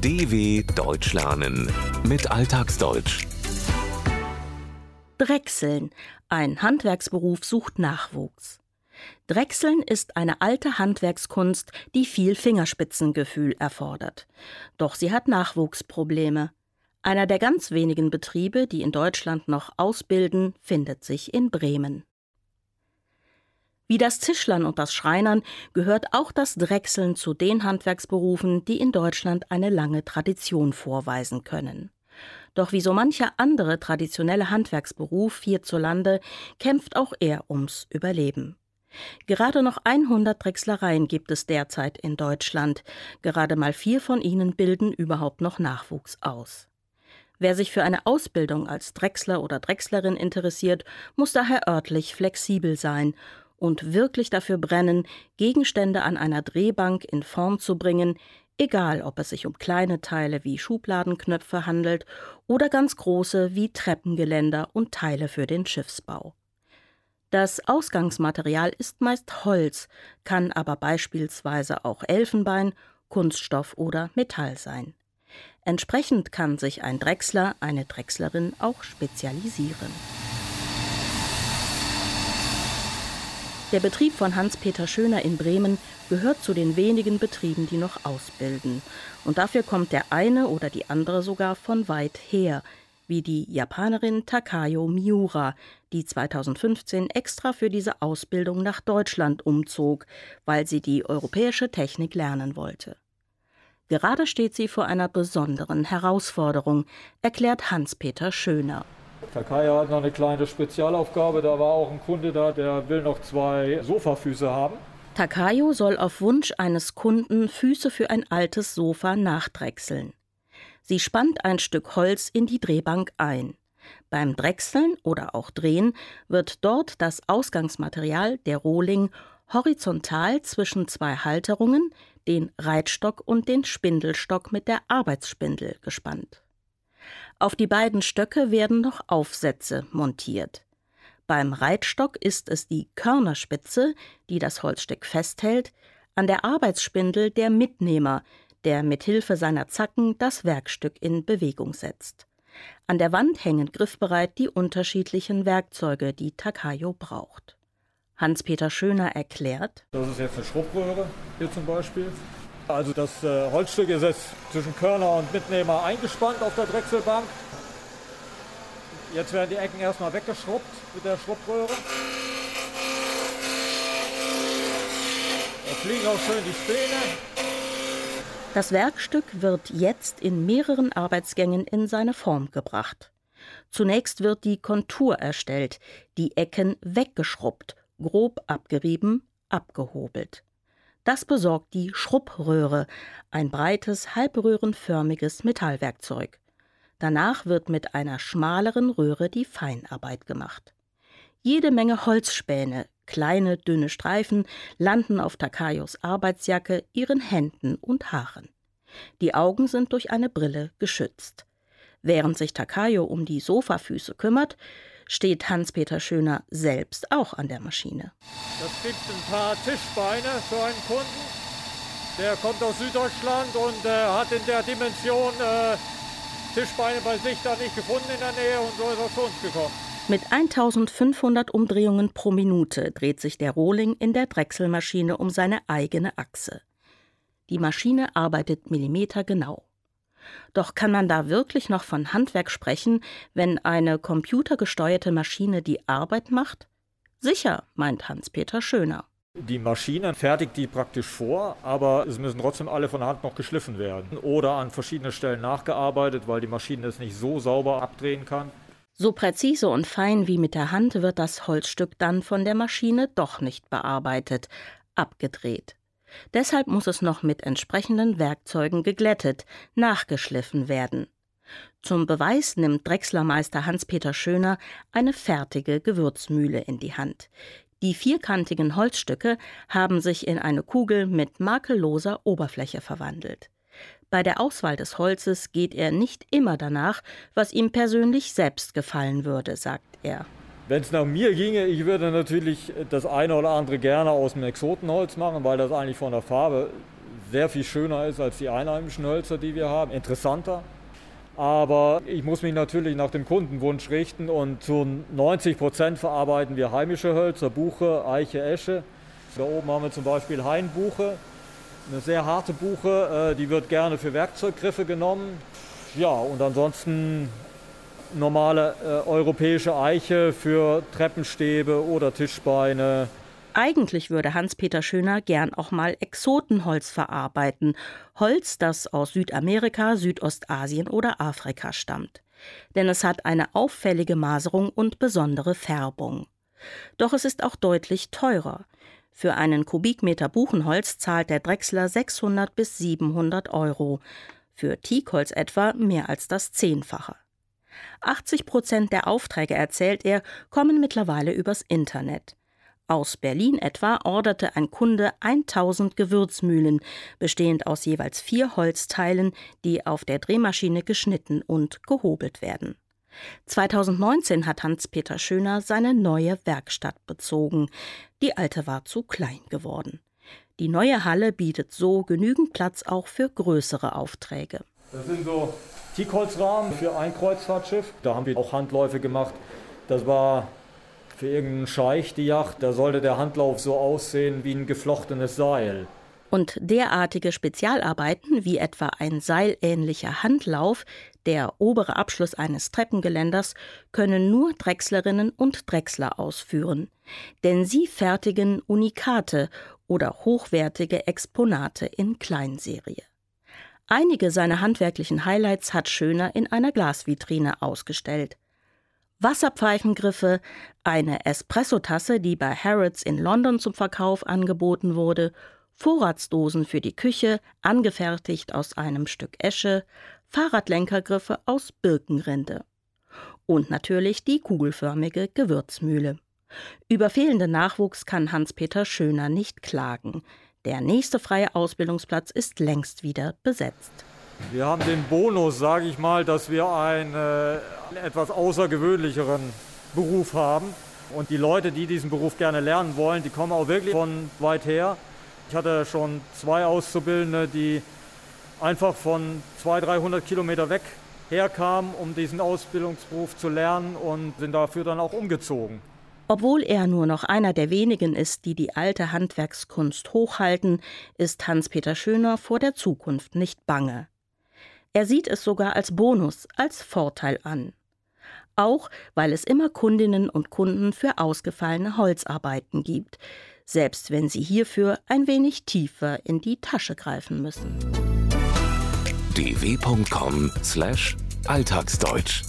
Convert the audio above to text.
DW Deutsch lernen mit Alltagsdeutsch. Drechseln. Ein Handwerksberuf sucht Nachwuchs. Drechseln ist eine alte Handwerkskunst, die viel Fingerspitzengefühl erfordert. Doch sie hat Nachwuchsprobleme. Einer der ganz wenigen Betriebe, die in Deutschland noch ausbilden, findet sich in Bremen. Wie das Tischlern und das Schreinern gehört auch das Drechseln zu den Handwerksberufen, die in Deutschland eine lange Tradition vorweisen können. Doch wie so mancher andere traditionelle Handwerksberuf hierzulande kämpft auch er ums Überleben. Gerade noch 100 Drechslereien gibt es derzeit in Deutschland. Gerade mal vier von ihnen bilden überhaupt noch Nachwuchs aus. Wer sich für eine Ausbildung als Drechsler oder Drechslerin interessiert, muss daher örtlich flexibel sein und wirklich dafür brennen, Gegenstände an einer Drehbank in Form zu bringen, egal ob es sich um kleine Teile wie Schubladenknöpfe handelt oder ganz große wie Treppengeländer und Teile für den Schiffsbau. Das Ausgangsmaterial ist meist Holz, kann aber beispielsweise auch Elfenbein, Kunststoff oder Metall sein. Entsprechend kann sich ein Drechsler, eine Drechslerin auch spezialisieren. Der Betrieb von Hans-Peter Schöner in Bremen gehört zu den wenigen Betrieben, die noch ausbilden. Und dafür kommt der eine oder die andere sogar von weit her, wie die Japanerin Takayo Miura, die 2015 extra für diese Ausbildung nach Deutschland umzog, weil sie die europäische Technik lernen wollte. Gerade steht sie vor einer besonderen Herausforderung, erklärt Hans-Peter Schöner. Takaya hat noch eine kleine Spezialaufgabe. Da war auch ein Kunde da, der will noch zwei Sofafüße haben. Takayo soll auf Wunsch eines Kunden Füße für ein altes Sofa nachdrechseln. Sie spannt ein Stück Holz in die Drehbank ein. Beim Drechseln oder auch Drehen wird dort das Ausgangsmaterial, der Rohling, horizontal zwischen zwei Halterungen, den Reitstock und den Spindelstock mit der Arbeitsspindel gespannt. Auf die beiden Stöcke werden noch Aufsätze montiert. Beim Reitstock ist es die Körnerspitze, die das Holzstück festhält, an der Arbeitsspindel der Mitnehmer, der mit Hilfe seiner Zacken das Werkstück in Bewegung setzt. An der Wand hängen griffbereit die unterschiedlichen Werkzeuge, die Takayo braucht. Hans-Peter Schöner erklärt: Das ist jetzt eine Schrubbröhre hier zum Beispiel. Also das äh, Holzstück ist jetzt zwischen Körner und Mitnehmer eingespannt auf der Drechselbank. Jetzt werden die Ecken erstmal weggeschrubbt mit der Schrubbröhre. Da fliegen auch schön die Späne. Das Werkstück wird jetzt in mehreren Arbeitsgängen in seine Form gebracht. Zunächst wird die Kontur erstellt, die Ecken weggeschrubbt, grob abgerieben, abgehobelt. Das besorgt die Schrubbröhre, ein breites, halbröhrenförmiges Metallwerkzeug. Danach wird mit einer schmaleren Röhre die Feinarbeit gemacht. Jede Menge Holzspäne, kleine, dünne Streifen, landen auf Takayos Arbeitsjacke, ihren Händen und Haaren. Die Augen sind durch eine Brille geschützt. Während sich Takayo um die Sofafüße kümmert, steht Hans-Peter Schöner selbst auch an der Maschine. Das gibt ein paar Tischbeine für einen Kunden. Der kommt aus Süddeutschland und äh, hat in der Dimension äh, Tischbeine bei sich da nicht gefunden in der Nähe und so ist er zu uns gekommen. Mit 1500 Umdrehungen pro Minute dreht sich der Rohling in der Drechselmaschine um seine eigene Achse. Die Maschine arbeitet millimetergenau. Doch kann man da wirklich noch von Handwerk sprechen, wenn eine computergesteuerte Maschine die Arbeit macht? Sicher, meint Hans-Peter Schöner. Die Maschine fertigt die praktisch vor, aber es müssen trotzdem alle von der Hand noch geschliffen werden oder an verschiedenen Stellen nachgearbeitet, weil die Maschine es nicht so sauber abdrehen kann. So präzise und fein wie mit der Hand wird das Holzstück dann von der Maschine doch nicht bearbeitet, abgedreht. Deshalb muss es noch mit entsprechenden Werkzeugen geglättet, nachgeschliffen werden. Zum Beweis nimmt Drechslermeister Hans-Peter Schöner eine fertige Gewürzmühle in die Hand. Die vierkantigen Holzstücke haben sich in eine Kugel mit makelloser Oberfläche verwandelt. Bei der Auswahl des Holzes geht er nicht immer danach, was ihm persönlich selbst gefallen würde, sagt er. Wenn es nach mir ginge, ich würde natürlich das eine oder andere gerne aus dem Exotenholz machen, weil das eigentlich von der Farbe sehr viel schöner ist als die einheimischen Hölzer, die wir haben, interessanter. Aber ich muss mich natürlich nach dem Kundenwunsch richten und zu 90 Prozent verarbeiten wir heimische Hölzer, Buche, Eiche, Esche. Da oben haben wir zum Beispiel Hainbuche, eine sehr harte Buche, äh, die wird gerne für Werkzeuggriffe genommen. Ja, und ansonsten normale äh, europäische Eiche für Treppenstäbe oder Tischbeine. Eigentlich würde Hans-Peter Schöner gern auch mal Exotenholz verarbeiten. Holz, das aus Südamerika, Südostasien oder Afrika stammt. Denn es hat eine auffällige Maserung und besondere Färbung. Doch es ist auch deutlich teurer. Für einen Kubikmeter Buchenholz zahlt der Drechsler 600 bis 700 Euro. Für Teakholz etwa mehr als das Zehnfache. 80 Prozent der Aufträge, erzählt er, kommen mittlerweile übers Internet. Aus Berlin etwa orderte ein Kunde 1000 Gewürzmühlen, bestehend aus jeweils vier Holzteilen, die auf der Drehmaschine geschnitten und gehobelt werden. 2019 hat Hans-Peter Schöner seine neue Werkstatt bezogen. Die alte war zu klein geworden. Die neue Halle bietet so genügend Platz auch für größere Aufträge. Das sind so Teakholzrahmen für ein Kreuzfahrtschiff. Da haben wir auch Handläufe gemacht. Das war für irgendeinen Scheich die Yacht. Da sollte der Handlauf so aussehen wie ein geflochtenes Seil. Und derartige Spezialarbeiten wie etwa ein seilähnlicher Handlauf, der obere Abschluss eines Treppengeländers, können nur Drechslerinnen und Drechsler ausführen. Denn sie fertigen Unikate oder hochwertige Exponate in Kleinserie. Einige seiner handwerklichen Highlights hat Schöner in einer Glasvitrine ausgestellt. Wasserpfeifengriffe, eine Espressotasse, die bei Harrods in London zum Verkauf angeboten wurde, Vorratsdosen für die Küche, angefertigt aus einem Stück Esche, Fahrradlenkergriffe aus Birkenrinde. Und natürlich die kugelförmige Gewürzmühle. Über fehlenden Nachwuchs kann Hans-Peter Schöner nicht klagen. Der nächste freie Ausbildungsplatz ist längst wieder besetzt. Wir haben den Bonus, sage ich mal, dass wir einen, äh, etwas außergewöhnlicheren Beruf haben. Und die Leute, die diesen Beruf gerne lernen wollen, die kommen auch wirklich von weit her. Ich hatte schon zwei Auszubildende, die einfach von 200, 300 Kilometer weg herkamen, um diesen Ausbildungsberuf zu lernen und sind dafür dann auch umgezogen. Obwohl er nur noch einer der wenigen ist, die die alte Handwerkskunst hochhalten, ist Hans-Peter Schöner vor der Zukunft nicht bange. Er sieht es sogar als Bonus, als Vorteil an. Auch weil es immer Kundinnen und Kunden für ausgefallene Holzarbeiten gibt, selbst wenn sie hierfür ein wenig tiefer in die Tasche greifen müssen. dw.com/alltagsdeutsch